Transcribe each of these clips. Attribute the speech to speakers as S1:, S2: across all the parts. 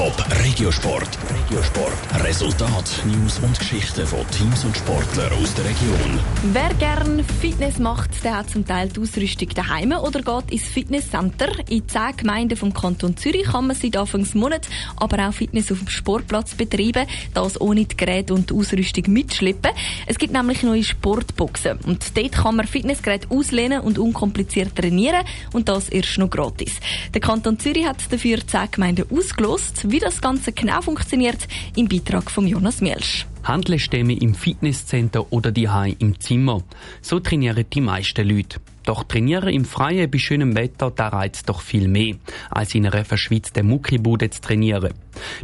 S1: Top Regiosport. Regiosport. Resultat, News und Geschichten von Teams und Sportlern aus der Region.
S2: Wer gern Fitness macht, der hat zum Teil die Ausrüstung daheim oder geht ins Fitnesscenter. In zehn Gemeinden vom Kanton Zürich kann man seit Anfangs Monat aber auch Fitness auf dem Sportplatz betreiben, das ohne die Geräte und die Ausrüstung mitschleppen. Es gibt nämlich neue Sportboxen und dort kann man Fitnessgeräte auslehnen und unkompliziert trainieren und das erst noch gratis. Der Kanton Zürich hat dafür zehn Gemeinden ausgelost. Wie das Ganze genau funktioniert, im Beitrag von Jonas Mielsch.
S3: Handelsstämme im Fitnesscenter oder die im Zimmer. So trainieren die meisten Leute. Doch trainieren im Freien bei schönem Wetter, da reizt doch viel mehr, als in einer verschwitzten Muckibude zu trainieren.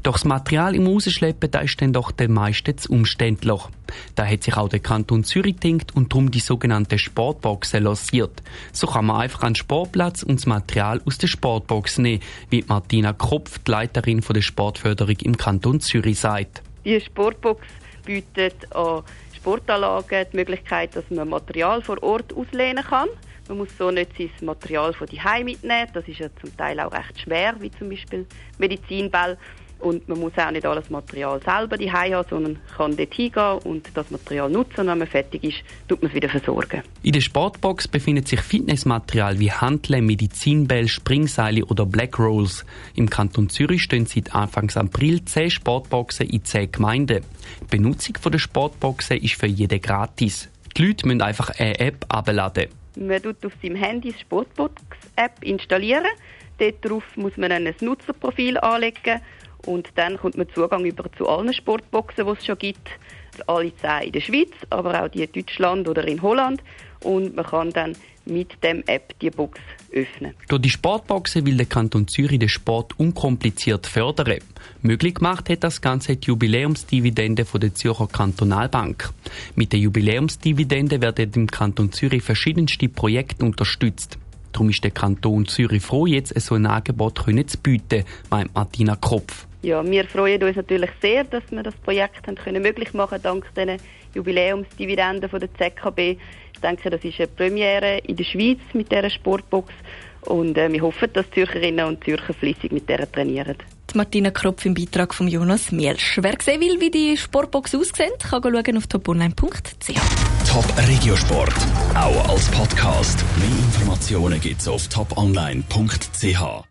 S3: Doch das Material im Rausschleppen, da ist dann doch den meisten zu umständlich. Da hat sich auch der Kanton Zürich gedacht und darum die sogenannte Sportboxen lanciert. So kann man einfach an den Sportplatz und das Material aus der Sportbox nehmen, wie Martina Kropf, die Leiterin der Sportförderung im Kanton Zürich, sagt.
S4: Die Sportbox bietet an Sportanlagen die Möglichkeit, dass man Material vor Ort auslehnen kann. Man muss so nicht sein Material von die mitnehmen. Das ist ja zum Teil auch recht schwer, wie zum Beispiel Medizinball. Und man muss auch nicht alles Material selber die haben, sondern kann dort hingehen und das Material nutzen. Und wenn man fertig ist, tut man es wieder versorgen.
S3: In der Sportbox befindet sich Fitnessmaterial wie Hanteln, Medizinbälle, Springseile oder Black Rolls. Im Kanton Zürich stehen seit Anfang April zehn Sportboxen in zehn Gemeinden. Die Benutzung der Sportboxen ist für jeden gratis. Die Leute müssen einfach eine App abladen.
S4: Man tut auf seinem Handy die Sportbox-App installieren. Darauf muss man ein Nutzerprofil anlegen und dann kommt man Zugang über zu allen Sportboxen, die es schon gibt. Alle zehn in der Schweiz, aber auch die in Deutschland oder in Holland. Und man kann dann mit dem App die Box öffnen.
S3: Durch die Sportboxen will der Kanton Zürich den Sport unkompliziert fördern. Möglich gemacht hat das Ganze die Jubiläumsdividende von der Zürcher Kantonalbank. Mit der Jubiläumsdividende werden im Kanton Zürich verschiedenste Projekte unterstützt. Darum ist der Kanton Zürich froh, jetzt so ein Angebot zu bieten, meint Martina Kropf.
S4: Ja, wir freuen uns natürlich sehr, dass wir das Projekt haben können möglich machen dank den Jubiläumsdividenden von der ZKB. Ich denke, das ist eine Premiere in der Schweiz mit dieser Sportbox und äh, wir hoffen, dass Zürcherinnen und Zürcher flüssig mit der trainieren.
S2: Die Martina Kropf im Beitrag von Jonas Mielsch. Wer sehen will, wie die Sportbox aussieht, kann schauen auf toponline.ch.
S1: Top Regiosport, auch als Podcast. Mehr Informationen gibt's auf toponline.ch.